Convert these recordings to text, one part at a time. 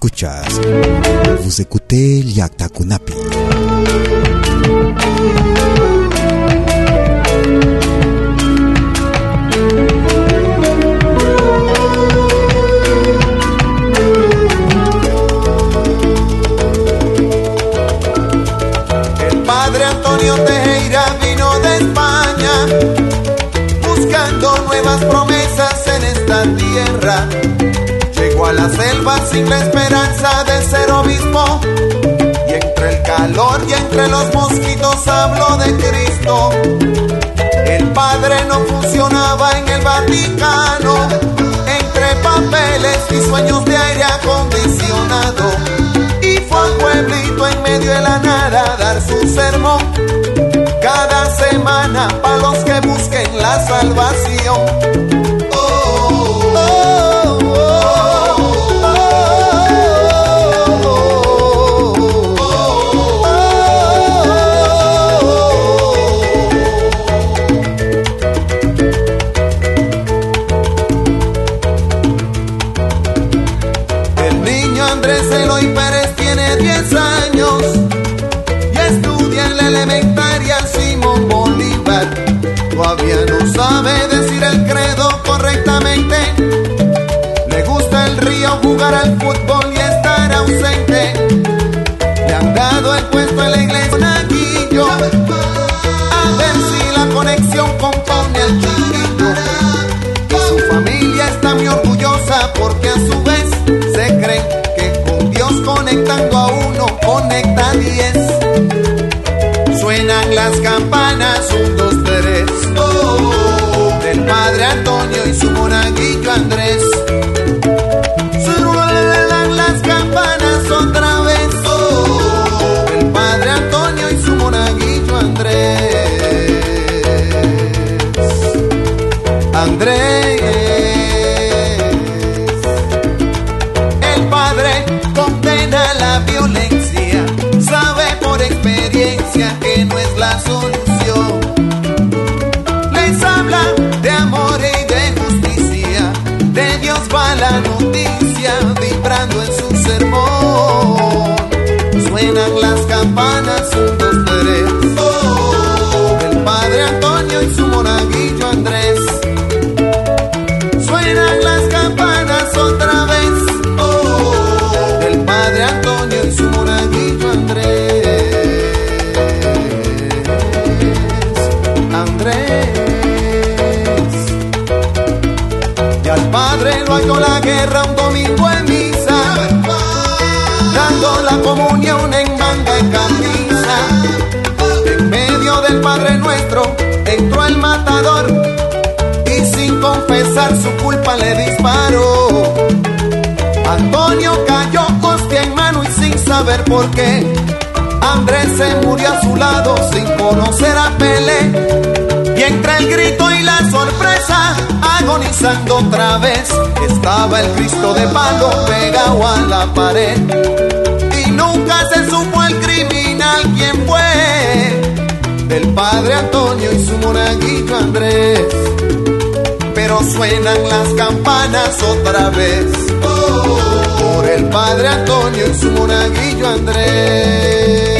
Escuchas. Vous écoutez Yakta Kunapi. El padre Antonio Tejera vino de España buscando nuevas promesas en esta tierra. A la selva sin la esperanza de ser obispo y entre el calor y entre los mosquitos habló de Cristo. El padre no funcionaba en el Vaticano entre papeles y sueños de aire acondicionado y fue al pueblito en medio de la nada a dar su sermón. Cada semana para los que busquen la salvación. Jugar al fútbol y estar ausente. Le han dado el puesto en la iglesia Naguillo. A ver si la conexión compone al chiquillo. Y su familia está muy orgullosa porque a su vez se creen que con Dios conectando a uno conecta diez. Suenan las campanas, un, dos, tres. Del padre Antonio y su monaguillo Andrés. Las culpa le disparó. Antonio cayó hostia en mano y sin saber por qué. Andrés se murió a su lado sin conocer a Pelé. Y entre el grito y la sorpresa, agonizando otra vez, estaba el Cristo de palo pegado a la pared. Y nunca se supo el crimen alguien fue del padre Antonio y su monaguillo Andrés. Pero suenan las campanas otra vez por el padre Antonio y su monaguillo Andrés.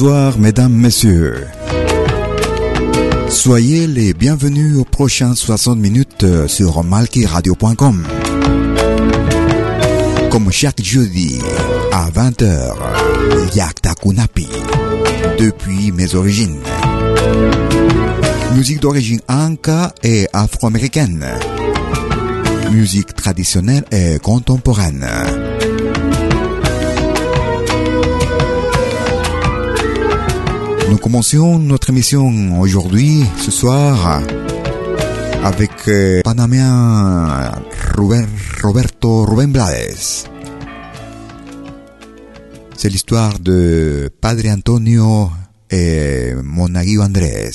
Bonsoir, mesdames, messieurs. Soyez les bienvenus aux prochaines 60 minutes sur malkiradio.com. Comme chaque jeudi à 20h, Yakta Kunapi, depuis mes origines. Musique d'origine anka et afro-américaine. Musique traditionnelle et contemporaine. Nous commençons notre émission aujourd'hui, ce soir, avec euh, Panaméen Ruben- Roberto Rubén Blades. C'est l'histoire de Padre Antonio et Monaguillo Andrés.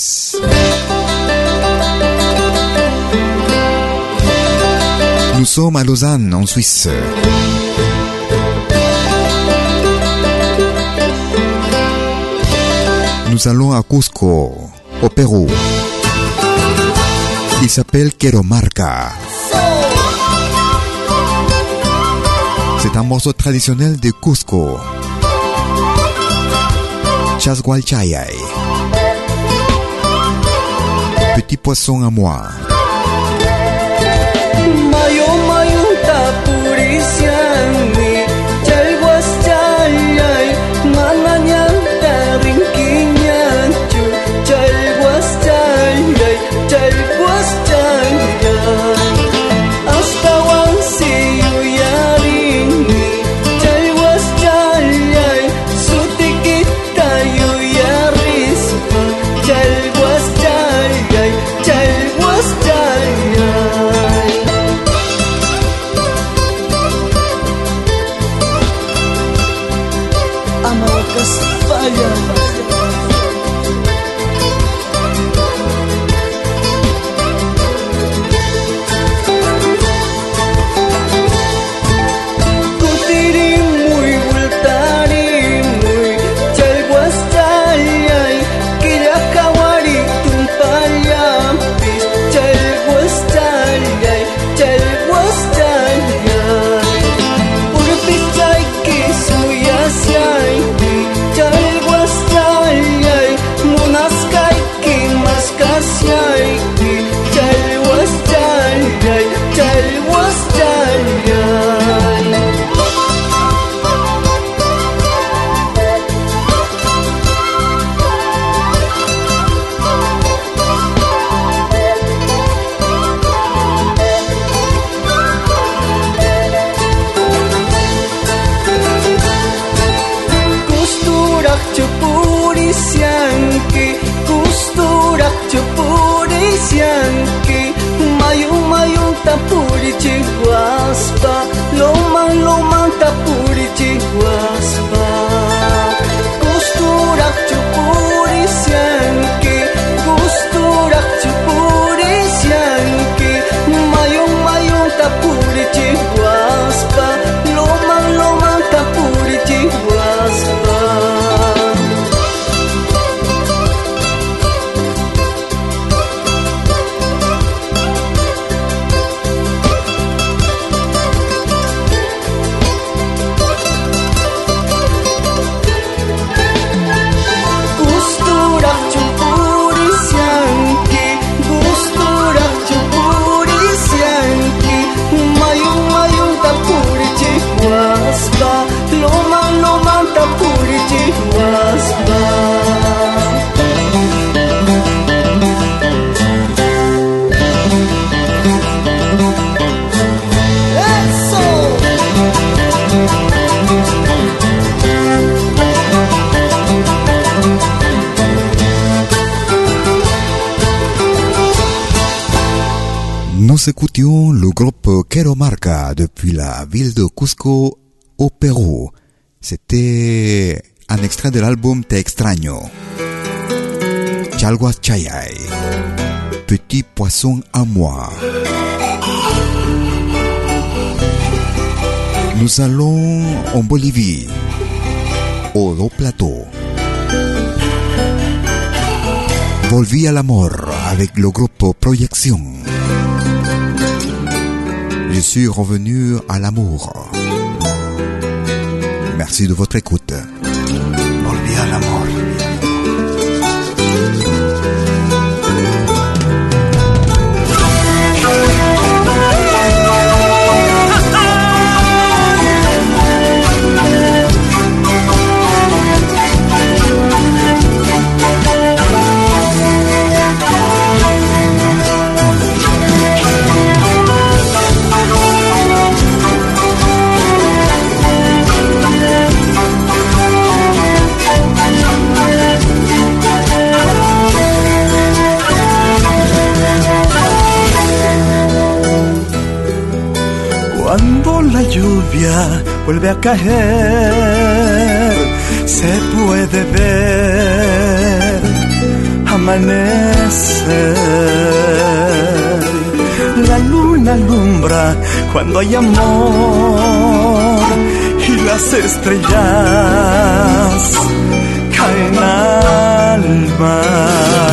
Nous sommes à Lausanne, en Suisse. Nous allons à Cusco, au Pérou. Il s'appelle Queromarca. C'est un morceau traditionnel de Cusco. Chasgualchayay. Petit poisson à moi. Mayo mayo écoutions le groupe Quero Marca depuis la ville de Cusco au Pérou. C'était un extrait de l'album Te extraño. Chalguas Chayay. Petit poisson à moi. Nous allons en Bolivie, au Plateau. Volví al amor avec le groupe Proyección. Je suis revenu à l'amour. Merci de votre écoute. Cuando la lluvia vuelve a caer, se puede ver amanecer. La luna alumbra cuando hay amor y las estrellas caen al mar.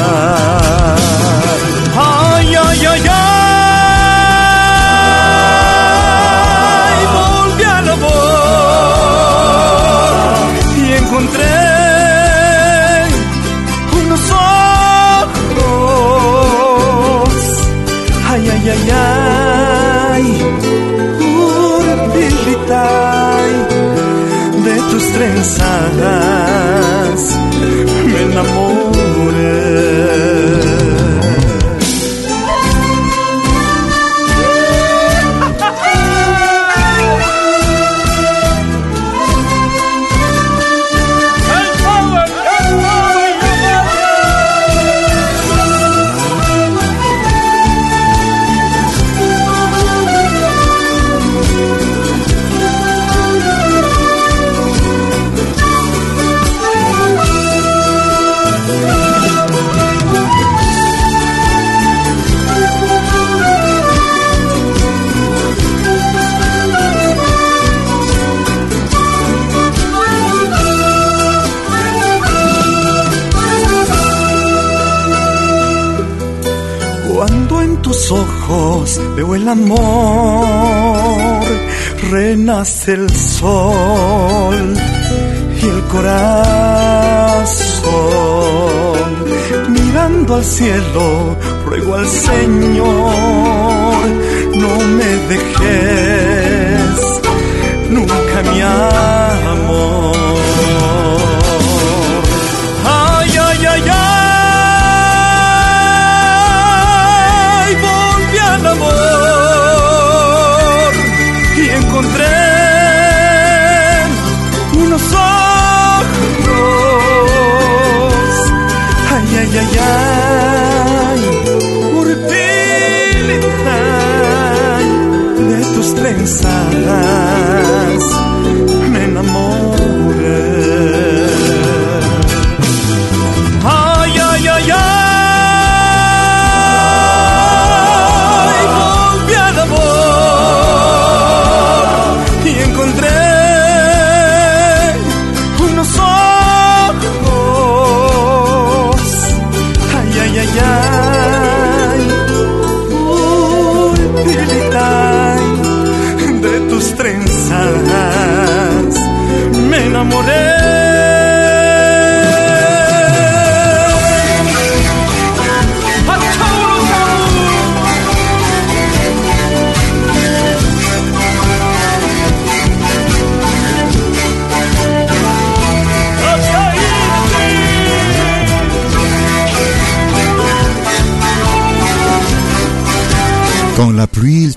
Cielo,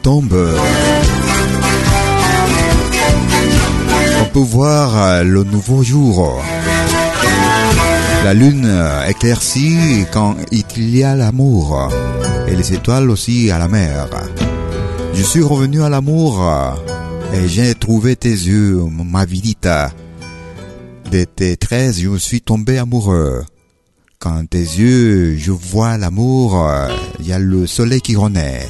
on peut voir euh, le nouveau jour. La lune euh, éclaircie quand il y a l'amour et les étoiles aussi à la mer. Je suis revenu à l'amour euh, et j'ai trouvé tes yeux, ma vidita. De tes traits, je me suis tombé amoureux. Quand tes yeux, je vois l'amour, il y a le soleil qui renaît.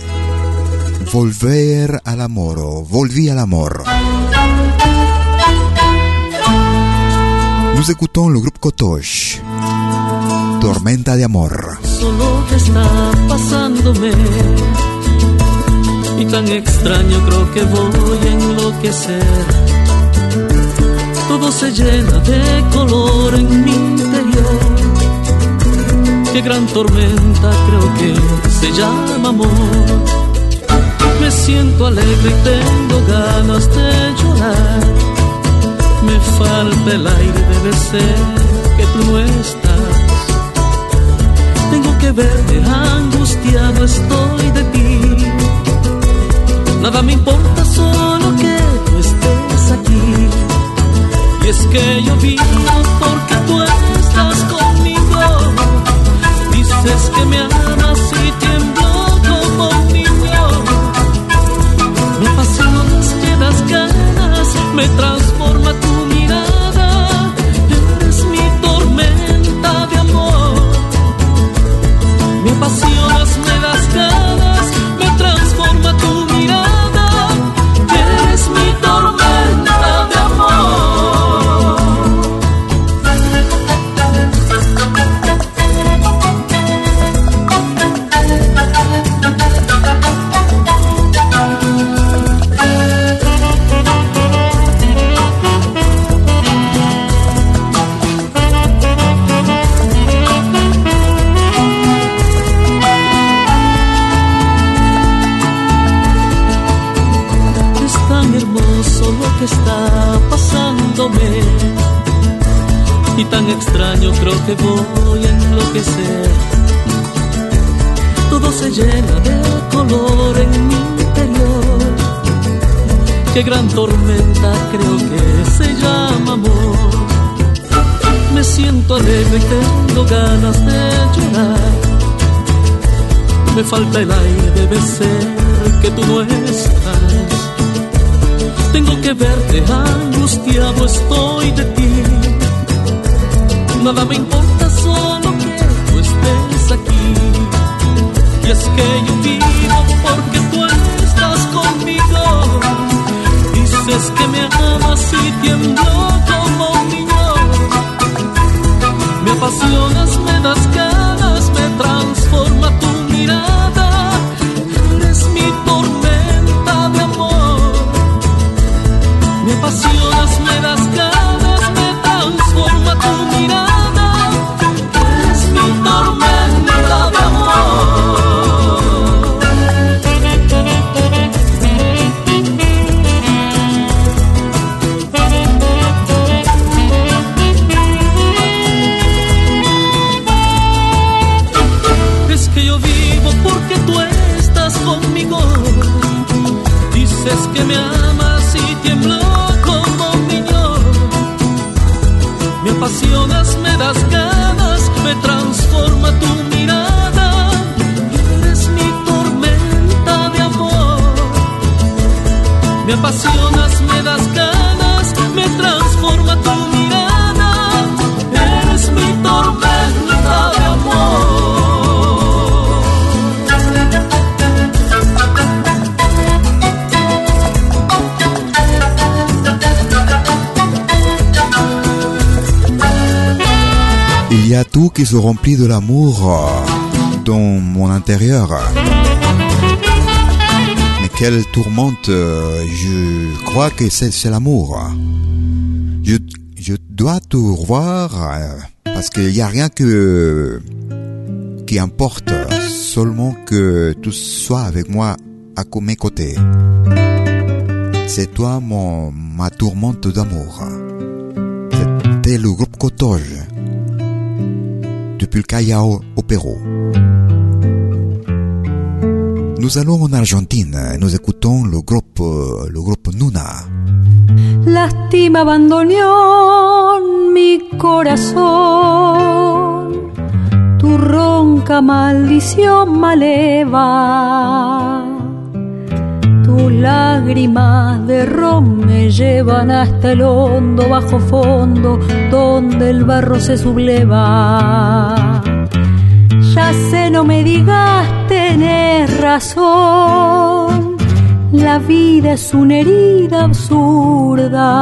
Volver al amor, volví al amor. Nous écoutons le groupe Kotosh. Tormenta de amor. solo que está pasándome y tan extraño creo que voy a enloquecer. Todo se llena de color en mi interior. Qué gran tormenta creo que se llama amor. Me siento alegre y tengo ganas de llorar. Me falta el aire, debe ser que tú no estás. Tengo que verte, angustiado estoy de ti. Nada me importa, solo que tú estés aquí. Y es que yo vivo porque tú estás conmigo. Dices que me amas ganas, Qué gran tormenta creo que se llama amor. Me siento alegre y tengo ganas de llorar. Me falta el aire, debe ser que tú no estás. Tengo que verte, angustiado estoy de ti. Nada me importa, solo que tú estés aquí. Y es que yo vivo porque que me amas y tiemblo como un niño. Me apasionas, me das ganas, me transforma tu mirada. Eres mi tormenta de amor. Me apasionas, me das tout qui se remplit de l'amour euh, dans mon intérieur. Mais quelle tourmente, euh, je crois que c'est l'amour. Je, dois te revoir euh, parce qu'il n'y a rien que qui importe, seulement que tu sois avec moi à mes côtés. C'est toi mon ma tourmente d'amour. C'était le groupe Cotoge Callao au Pérou. Nous allons en Argentine, nous écoutons le groupe, le groupe Nuna. Lástima abandonó mi corazón, tu ronca maldición maleva. Tus lágrimas de ron me llevan hasta el hondo bajo fondo, donde el barro se subleva. Ya sé, no me digas, tenés razón. La vida es una herida absurda.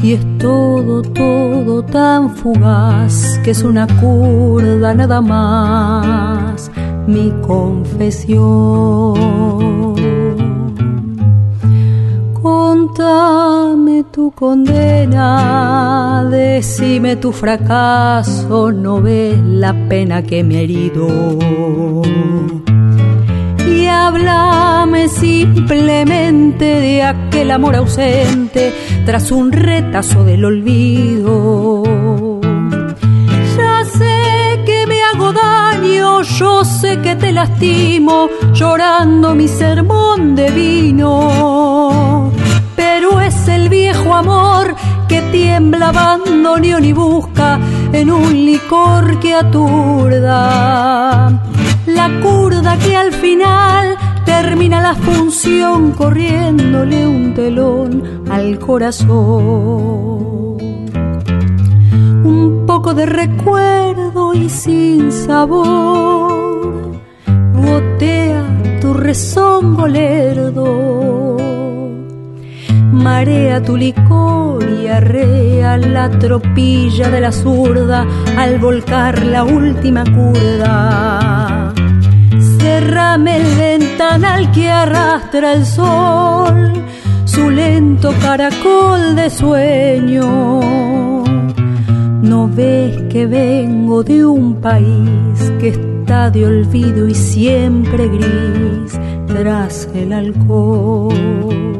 Y es todo, todo tan fugaz que es una curda nada más. Mi confesión. Contame tu condena, decime tu fracaso, no ves la pena que me ha herido. Y háblame simplemente de aquel amor ausente tras un retazo del olvido. Ya sé que me hago daño, yo sé que te lastimo, llorando mi sermón de vino. El viejo amor que tiembla bandoneón y busca en un licor que aturda. La curda que al final termina la función corriéndole un telón al corazón un poco de recuerdo y sin sabor. Gotea tu rezongo lerdo, marea tu licor y arrea la tropilla de la zurda al volcar la última curda. Cerrame el ventanal que arrastra el sol, su lento caracol de sueño. No ves que vengo de un país que está de olvido y siempre gris tras el alcohol.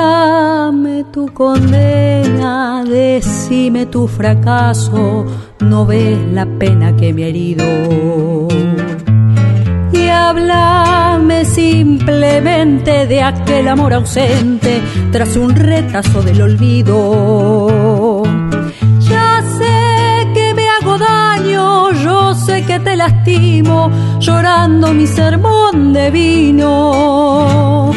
Contame tu condena, decime tu fracaso, no ves la pena que me ha herido. Y háblame simplemente de aquel amor ausente tras un retazo del olvido. Ya sé que me hago daño, yo sé que te lastimo, llorando mi sermón de vino.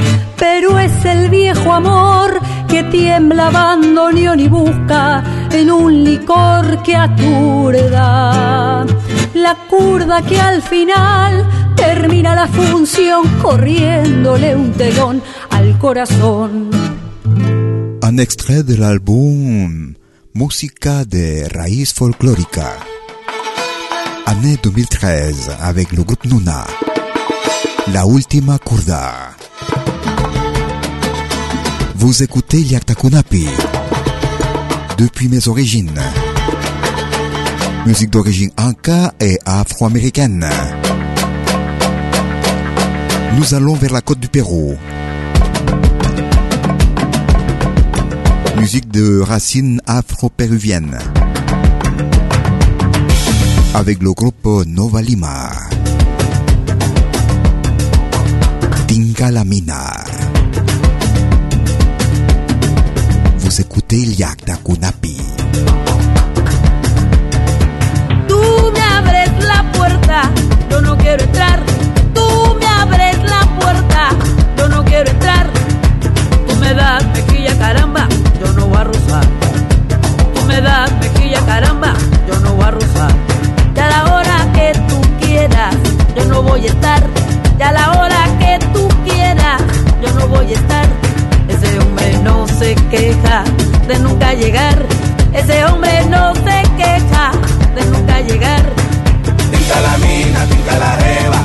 El viejo amor que tiembla bandoneón y busca en un licor que aturda. La curda que al final termina la función corriéndole un telón al corazón. Un extrait de l'album Música de raíz folclórica. Année 2013 avec le groupe Nuna. La última curda. Vous écoutez Yaktakunapi. Depuis mes origines. Musique d'origine inca et afro-américaine. Nous allons vers la côte du Pérou. Musique de racines afro-péruviennes. Avec le groupe Nova Lima. Tinga Mina. écouter Yakta Kunapi. Tú me abres la puerta, yo no quiero entrar. Tú me abres la puerta, yo no quiero entrar. Tú me das mejilla, caramba, yo no voy a rozar. Tú me das mejilla, caramba, yo no voy a rozar. Ya la hora que tú quieras, yo no voy a estar. Ya la hora que tú quieras, yo no voy a estar. Hombre no se queja de nunca llegar. Ese hombre no se queja de nunca llegar. Tinca la mina, tinca la reba.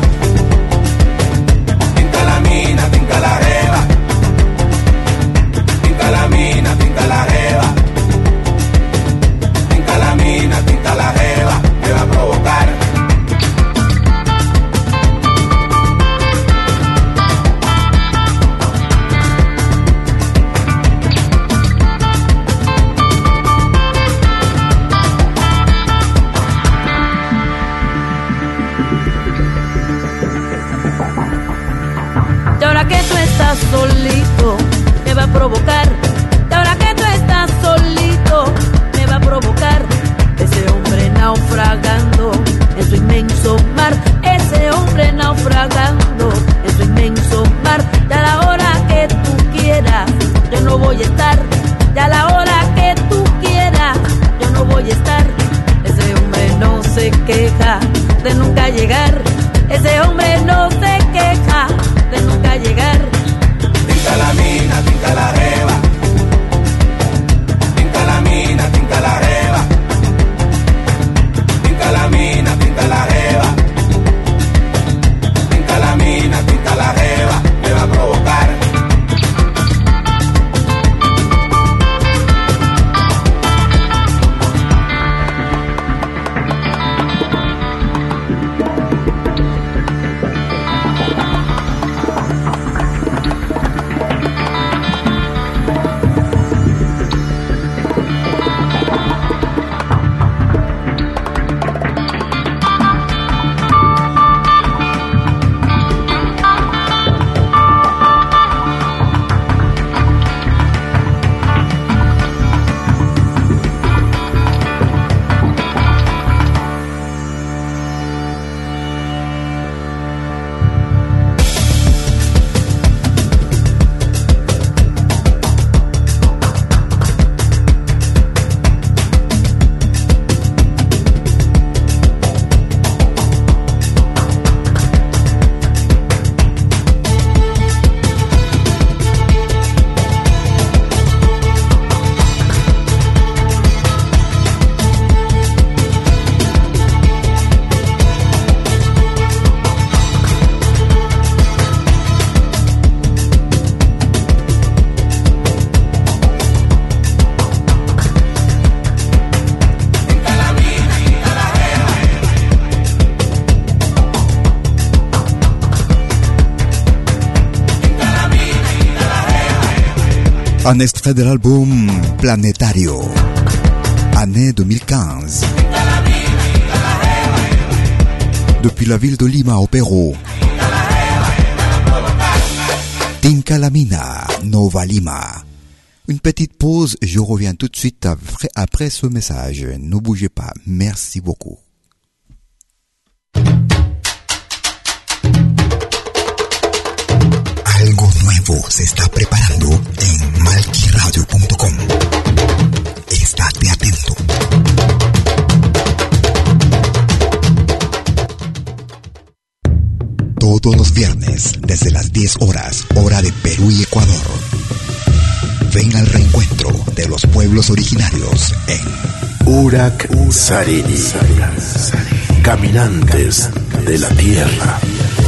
Tinca la mina, tinca la reba. Tinca la mina, tinca la reba. Tinca la mina, tinca la reba. De l'album Planétario, année 2015. Depuis la ville de Lima au Pérou. Tinca la Mina, Nova Lima. Une petite pause, je reviens tout de suite après, après ce message. Ne bougez pas, merci beaucoup. Nuevo se está preparando en malquiradio.com. Estate atento. Todos los viernes, desde las 10 horas, hora de Perú y Ecuador. Ven al reencuentro de los pueblos originarios en Urak Sarini. Caminantes de la Tierra.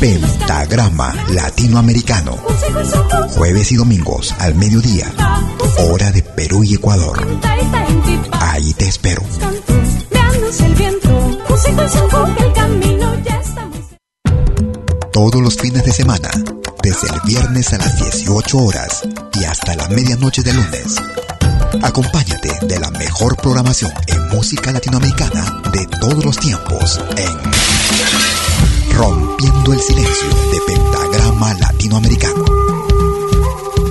Pentagrama Latinoamericano. Jueves y domingos al mediodía. Hora de Perú y Ecuador. Ahí te espero. Todos los fines de semana, desde el viernes a las 18 horas y hasta la medianoche de lunes. Acompáñate de la mejor programación en música latinoamericana de todos los tiempos en Rompiendo el Silencio de Pentagrama Latinoamericano.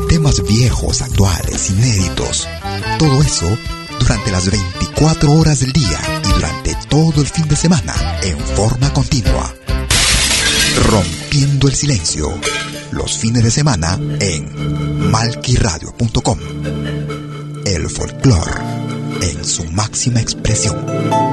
Temas viejos, actuales, inéditos. Todo eso durante las 24 horas del día y durante todo el fin de semana en forma continua. Rompiendo el Silencio. Los fines de semana en malquiradio.com el folclore en su máxima expresión.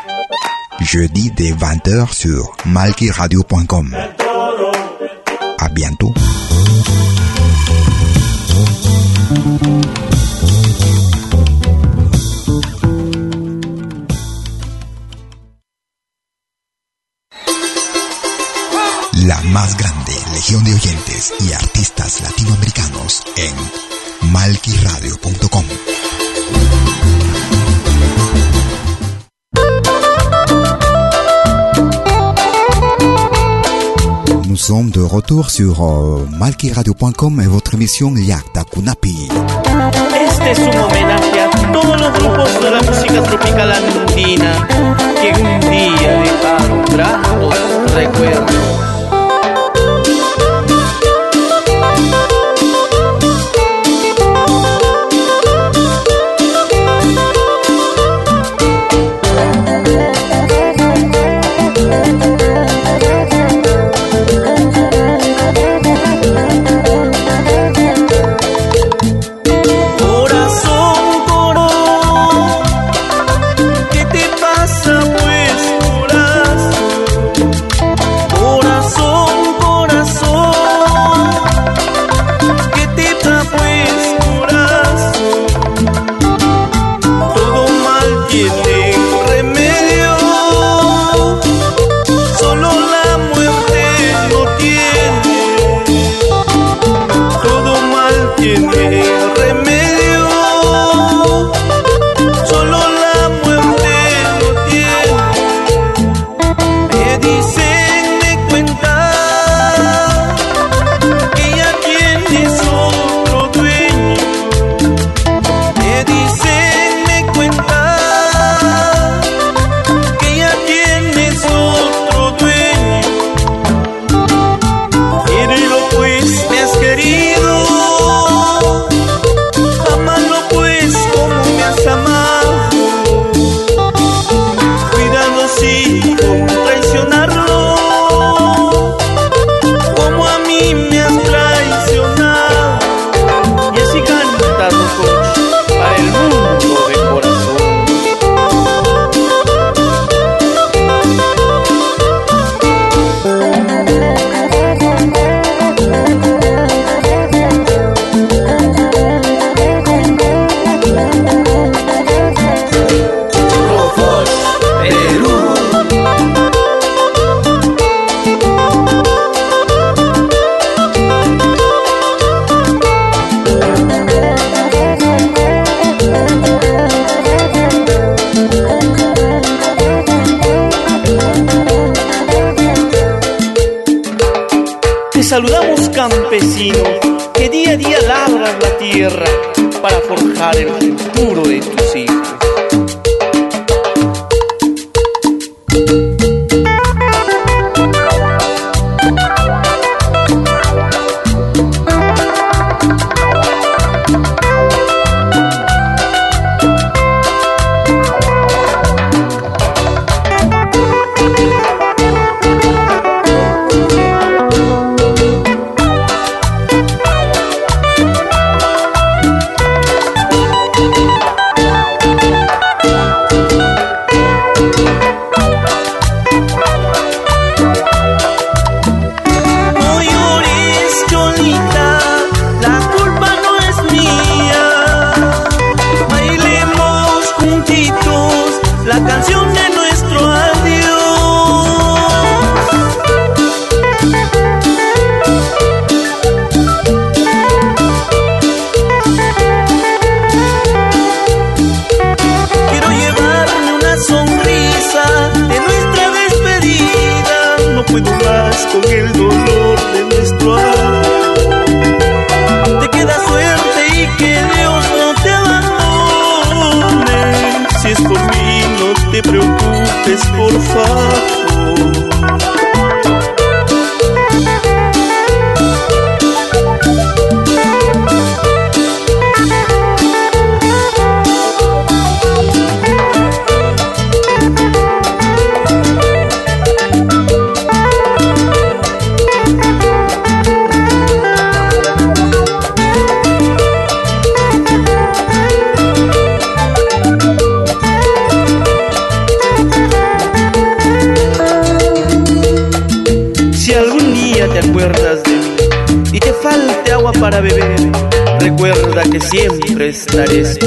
jeudi dès 20h sur malkiradio.com. À bientôt. la más grande legión de oyentes y artistas latinoamericanos en malquiradio.com. Nous sommes de retour sur euh, malquiradio.com et votre émission Yakta Kunapi. Este es un homenaje a todos los grupos de la música tropical andina que un día dejaron gratos recuerdos. that is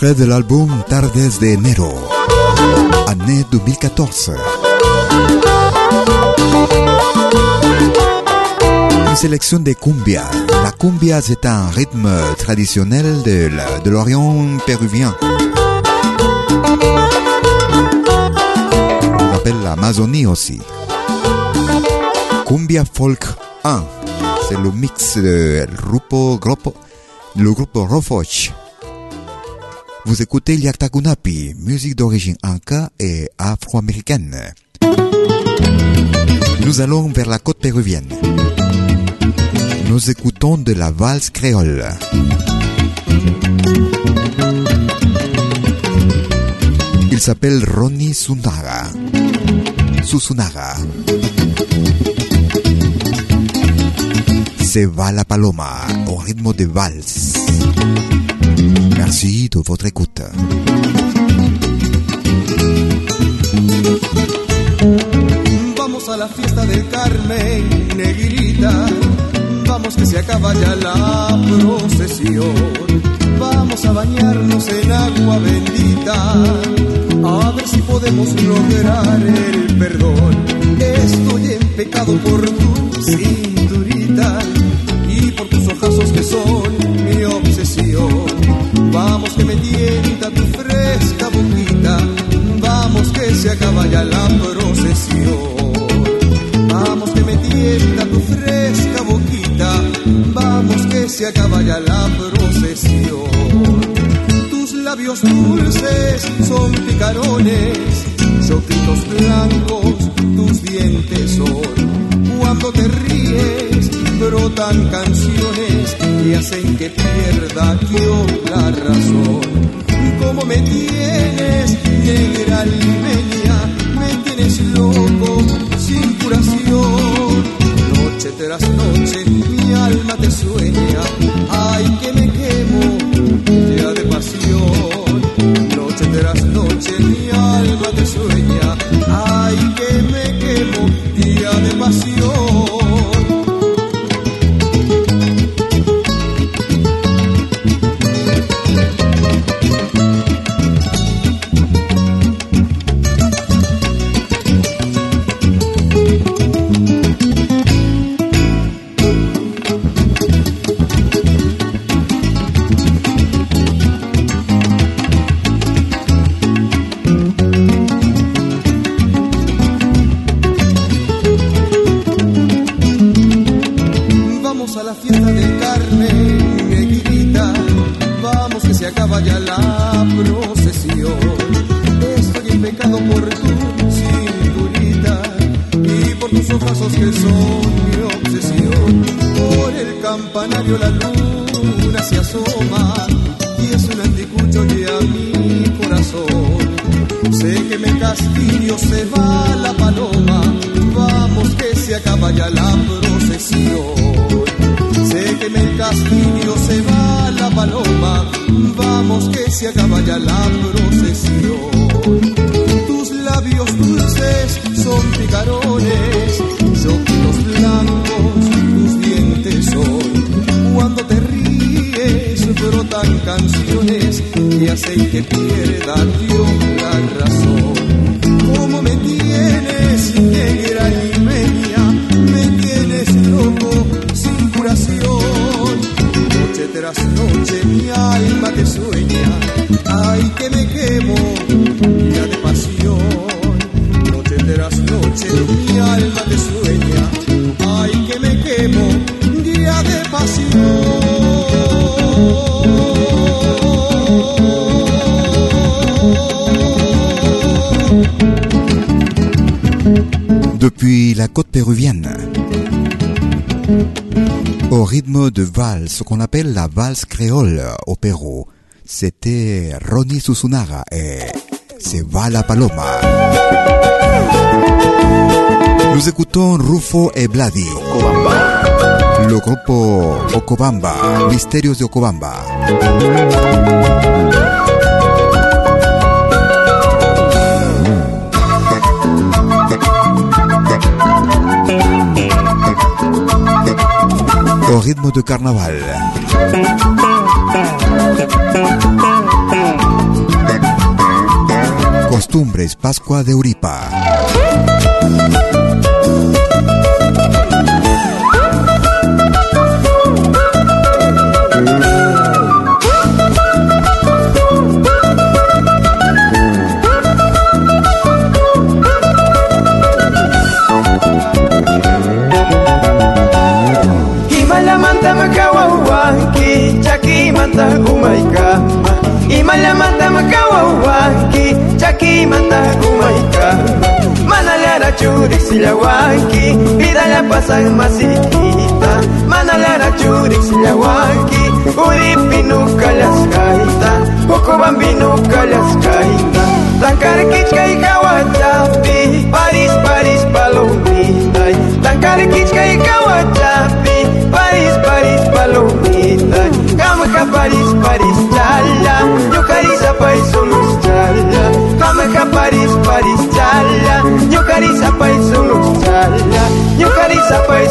extrait de l'album Tardes de Enero, année 2014. Une sélection des cumbias. La cumbia, c'est un rythme traditionnel de l'Orient péruvien. On l'appelle l'Amazonie aussi. Cumbia Folk 1. C'est le mix de grupo, grupo, le groupe Rofoch. Vous écoutez Liaktakunapi, musique d'origine anka et afro-américaine. Nous allons vers la côte péruvienne. Nous écoutons de la valse créole. Il s'appelle Ronnie Sunaga. Susunaga. Se va la paloma au rythme de valse. Merci de votre écoute. Vamos a la fiesta del Carmen, negrita. Vamos que se acaba ya la procesión. Vamos a bañarnos en agua bendita. A ver si podemos lograr el perdón. Estoy en pecado por tu cinturita y por tus ojazos que son. Vamos que me tienta tu fresca boquita. Vamos que se acaba ya la procesión. Vamos que me tienta tu fresca boquita. Vamos que se acaba ya la procesión. Tus labios dulces son picarones, ojitos blancos, tus dientes son. Cuando te ríes, brotan canciones que hacen que pierda yo la razón. Como me tienes, negra limeña, me tienes loco, sin curación. Noche tras noche, mi alma te sueña, ay que me quemo, ya de pasión. Noche tras noche, mi alma te sueña, ay castillo se va la paloma. Vamos que se acaba ya la procesión. Sé que me castillo se va la paloma. Vamos que se acaba ya la procesión. Tus labios dulces son picarones, ojitos blancos, tus dientes son. Cuando te ríes brotan canciones que hacen que pierda yo la razón. Rythme de valse, qu'on appelle la valse créole au Pérou, c'était Ronnie Susunaga et Se va la paloma. Nous écoutons Rufo et Bladi. Le grupo Ocobamba, Misterios de Ocobamba. Au rythme de carnaval. Costumbres Pascua de Uripa. Churik silawanki Vida la pasan masiquita Manalara churik silawanki Uripinuka las kaita Poco bambinuka las kaita Tankarkichka y Kawachapi, Paris, Paris, palomita. Tankarkichka y Kawachapi, Paris, Paris, palomita. Kamaka, Paris, Paris, chala. Yukarisa, Paris, solus, chala. Kamaka, Paris, Paris. Yukarisa, Paris, solus, chala. Yukarisa, Paris,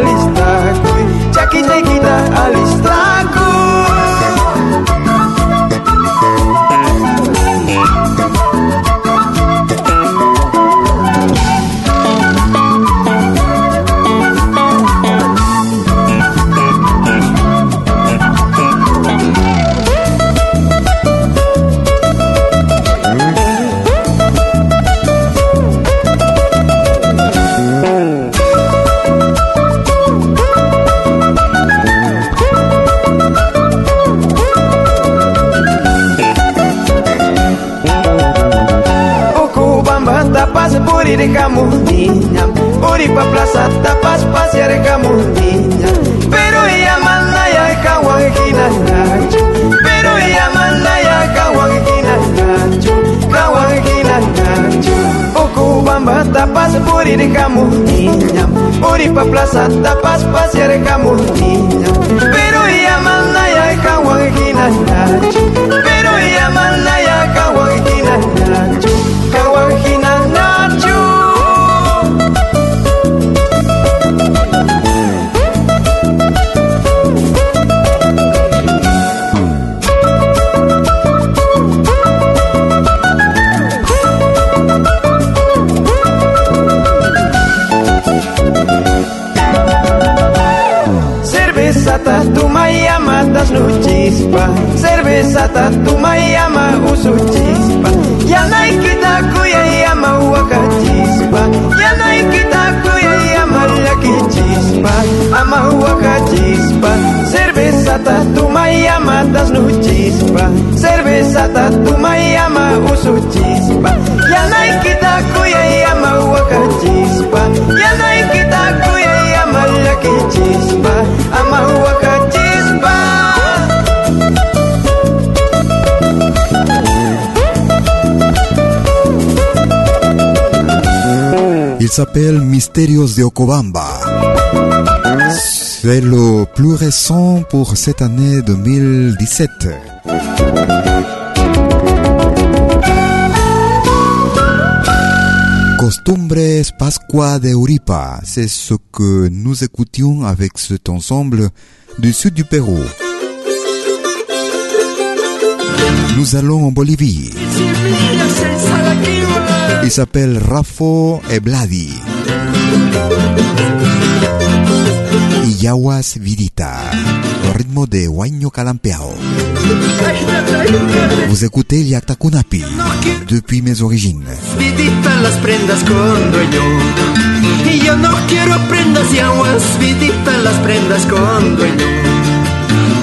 alistakui. Chaki chequita alistakui. Puri pa plaza tapas pasear camuña Pero ella manda ya kawangina nacho y amatas no chispa. Cerveza tatuma y ama usu chispa. Ya no hay quita cuya y ama huaca chispa. Ya no hay quita cuya y ama laki chispa. Ama huaca chispa. Cerveza tatuma y amatas no chispa. Cerveza tatuma y ama usu chispa. Ya no hay quita cuya y ama huaca chispa. Ya no hay quita cuya y ama laki chispa. Ama huaca Il s'appelle Mystérios de Okobamba. C'est le plus récent pour cette année 2017. Costumbres Pascua de Uripa, c'est ce que nous écoutions avec cet ensemble du sud du Pérou. Nous allons en Bolivie. Il s'appelle Rafo Ebladi. Iyawas Vidita, au rythme de Huayno Calampeao. Vous écoutez Liakta Kunapi, depuis mes origines. Vidita las prendas con dueño. Y yo no quiero prendas y aguas, vidita las prendas con dueño.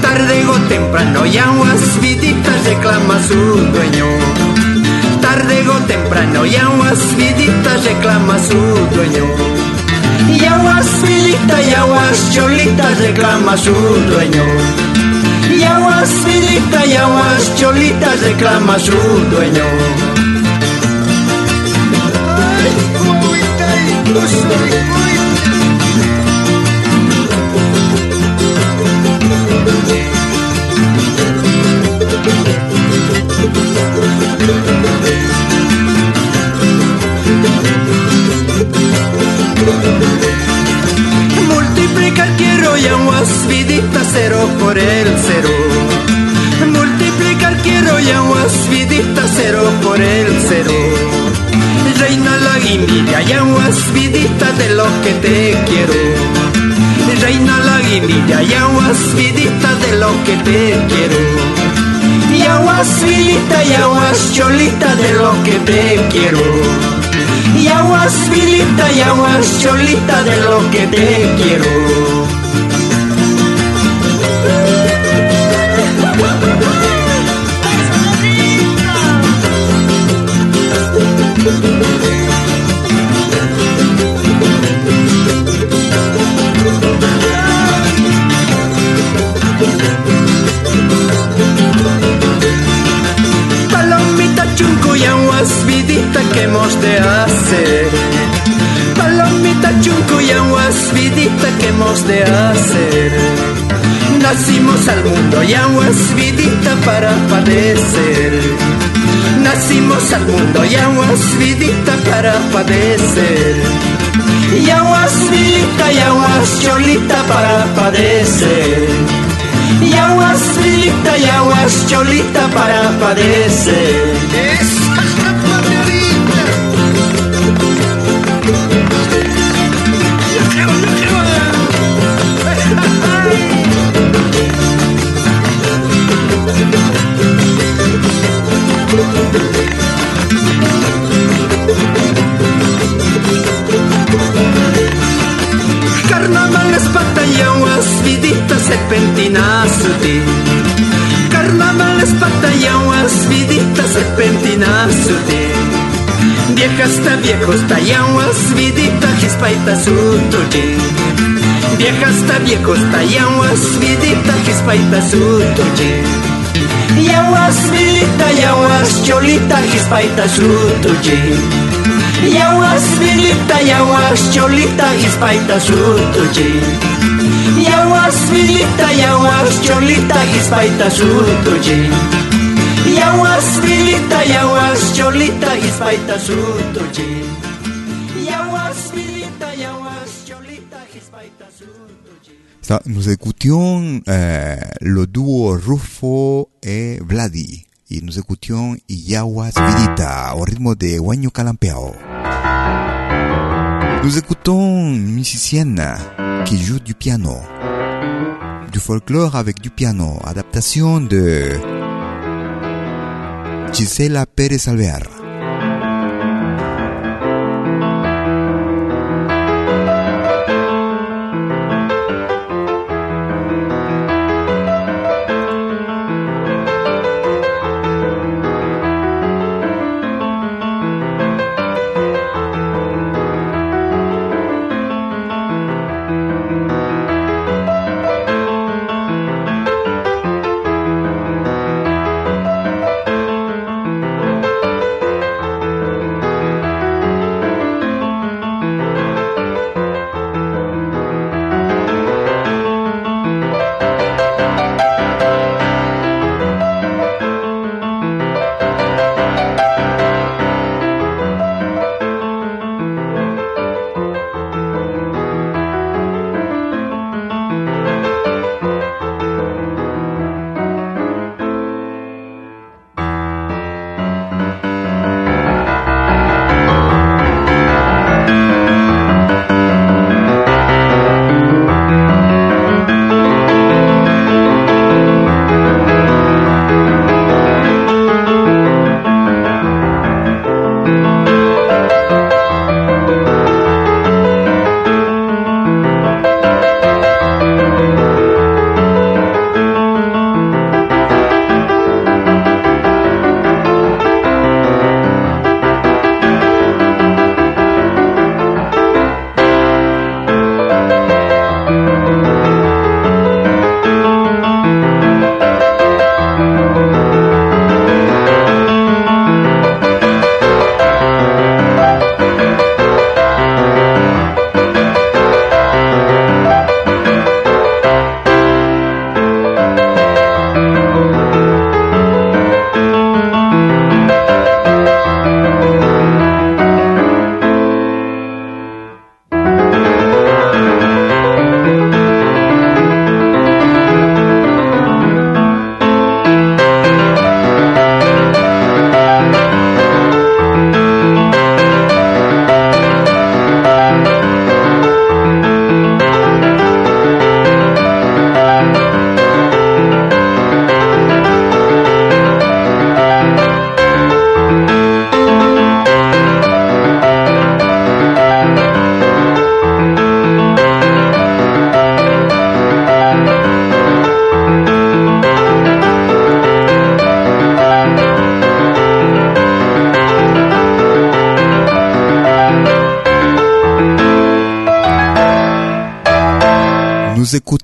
Tarde o temprano y aguas, vidita reclama su dueño. Tarde o temprano y aguas, vidita reclama su dueño. Y aguas, vidita y aguas, cholitas reclama su dueño. Y aguas vidita y aguas cholitas reclama su dueño. Multiplicar quiero y aguas vidita cero por el cero. Multiplicar quiero y aguas vidita cero por el cero. Reina la guindilla y aguas vidita de lo que te quiero. Reina la guindilla y aguas vidita de lo que te quiero. Y aguas vidita y aguas cholita de lo que te quiero. Y aguas vidita y aguas cholita de lo que te quiero. Hemos de hacer. Palomita chunco y aguas vidita que hemos de hacer. Nacimos al mundo y aguas vidita para padecer. Nacimos al mundo y aguas vidita para padecer. Y aguas vidita y aguas cholita para padecer. Y aguas vidita y aguas cholita para padecer. Carnaval es pata y aguas vidita serpentinasuti. Carnaval es pata y aguas vidita serpentinasuti. Vieja está viejo está y aguas vidita gispaita sutuji. Vieja está viejo está y aguas vidita gispaita sutuji. Y aguas vidita y aguas cholita gispaita sutuji. Y aguas vidita y aguas cholita gispaita sutuji. Y aguas vidita y aguas cholita gispaita sutuji. Y aguas vidita y aguas cholita gispaita sutuji. Nous écoutions euh, le duo Rufo et Vladi. Et nous écoutions Yawas Vidita au rythme de Huaño Calampeo. Nous écoutons une musicienne qui joue du piano. Du folklore avec du piano. Adaptation de Gisela Pérez Alvear.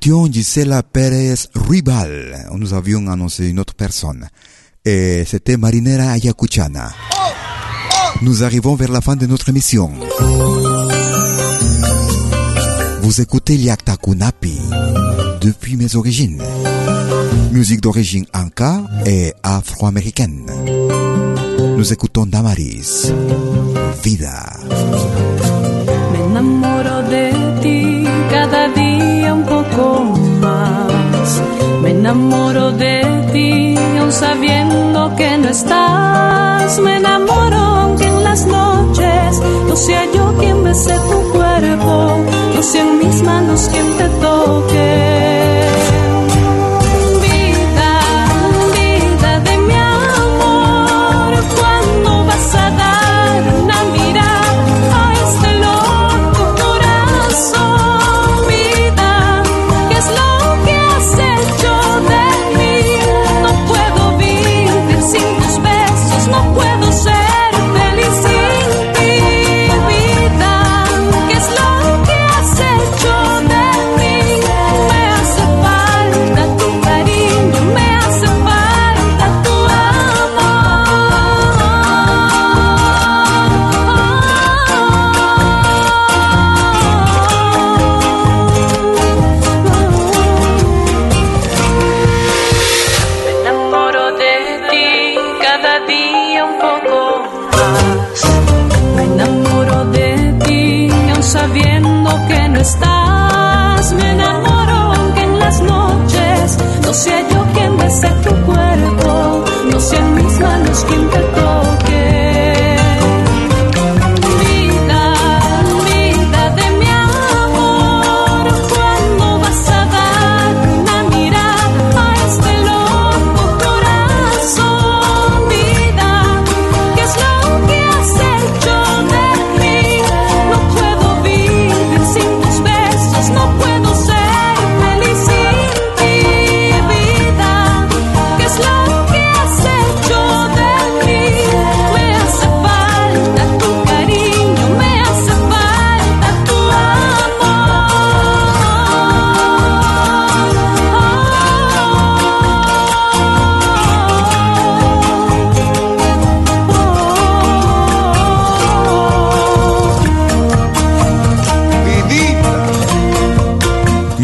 Écoutions Gisela Pérez Ruibal. Nous avions annoncé une autre personne. Et c'était Marinera Ayacuchana. Nous arrivons vers la fin de notre émission. Vous écoutez Liakta Kunapi depuis mes origines. Musique d'origine anka et afro-américaine. Nous écoutons Damaris. Vida. Sabiendo que no estás. Me enamoro aunque en las noches no sea yo quien bese tu cuerpo, no sean mis manos quien te toque.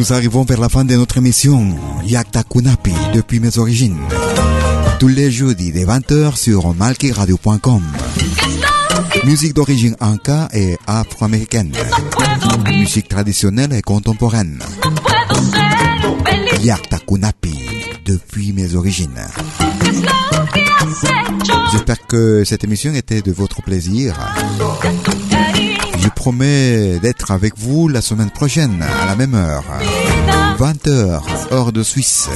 Nous arrivons vers la fin de notre émission Yakta Kunapi depuis mes origines. Tous les jeudis de 20h sur malkiradio.com. Musique d'origine anka et afro-américaine. Musique traditionnelle et contemporaine. Yakta Kunapi depuis mes origines. J'espère que cette émission était de votre plaisir. Je promets d'être avec vous la semaine prochaine à la même heure. 20h, heure de Suisse.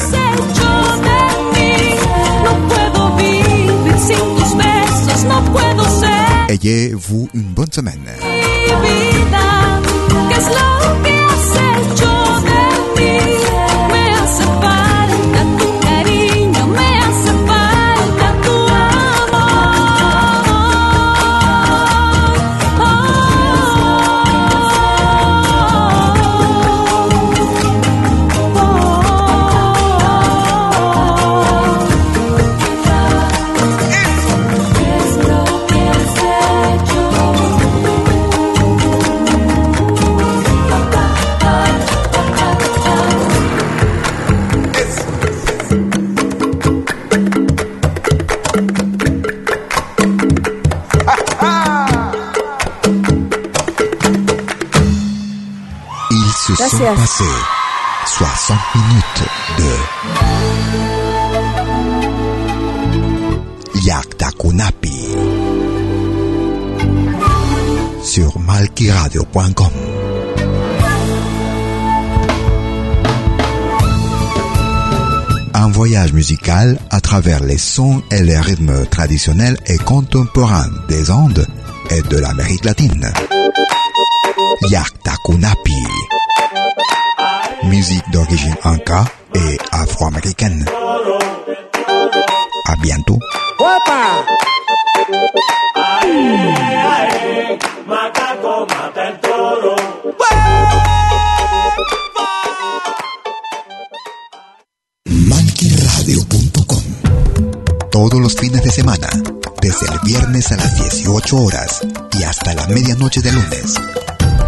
Ayez-vous une bonne semaine. Sont Gracias. passés 60 minutes de Yakta Kunapi sur malkiradio.com. Un voyage musical à travers les sons et les rythmes traditionnels et contemporains des Andes et de l'Amérique latine. Yakta Kunapi. musique d'origine anka et afro-américaine. À bientôt. todos los fines de semana, desde el viernes a las 18 horas y hasta la medianoche de lunes.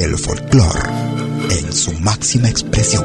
El folclore en su máxima expresión.